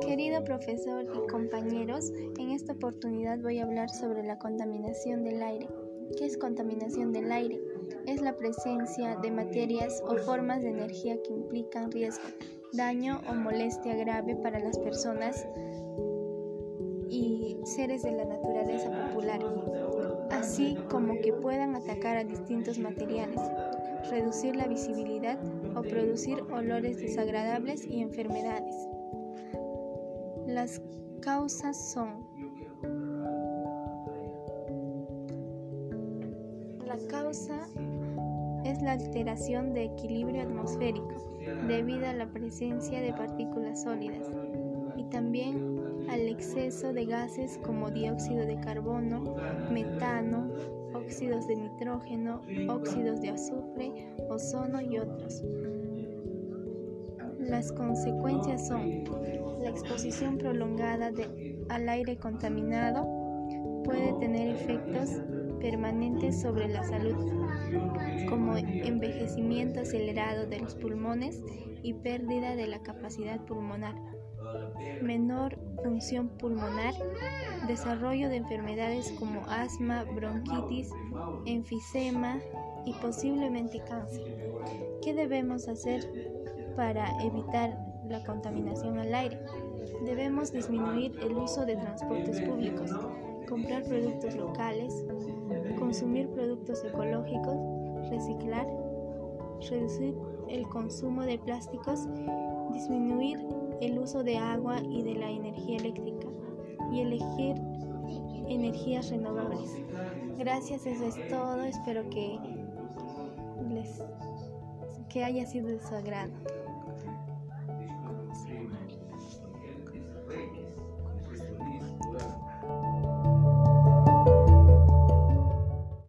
Querido profesor y compañeros, en esta oportunidad voy a hablar sobre la contaminación del aire. ¿Qué es contaminación del aire? Es la presencia de materias o formas de energía que implican riesgo, daño o molestia grave para las personas y seres de la naturaleza popular, así como que puedan atacar a distintos materiales, reducir la visibilidad o producir olores desagradables y enfermedades. Las causas son La causa es la alteración de equilibrio atmosférico debido a la presencia de partículas sólidas y también al exceso de gases como dióxido de carbono, metano, óxidos de nitrógeno, óxidos de azufre, ozono y otros. Las consecuencias son la exposición prolongada al aire contaminado puede tener efectos permanentes sobre la salud, como envejecimiento acelerado de los pulmones y pérdida de la capacidad pulmonar, menor función pulmonar, desarrollo de enfermedades como asma, bronquitis, enfisema y posiblemente cáncer. ¿Qué debemos hacer para evitar la contaminación al aire. Debemos disminuir el uso de transportes públicos, comprar productos locales, consumir productos ecológicos, reciclar, reducir el consumo de plásticos, disminuir el uso de agua y de la energía eléctrica y elegir energías renovables. Gracias, eso es todo. Espero que les que haya sido de su agrado.